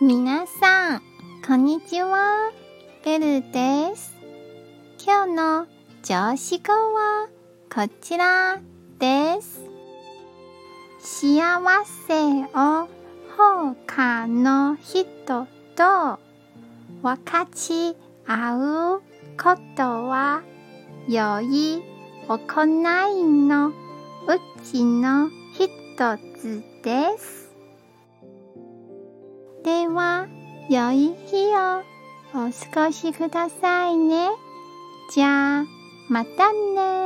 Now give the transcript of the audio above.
皆さん、こんにちは。ベルです。今日の上司語はこちらです。幸せを他の人と分かち合うことは良い行いのうちの一つです。では、良い日をお過ごしくださいね。じゃあ、またね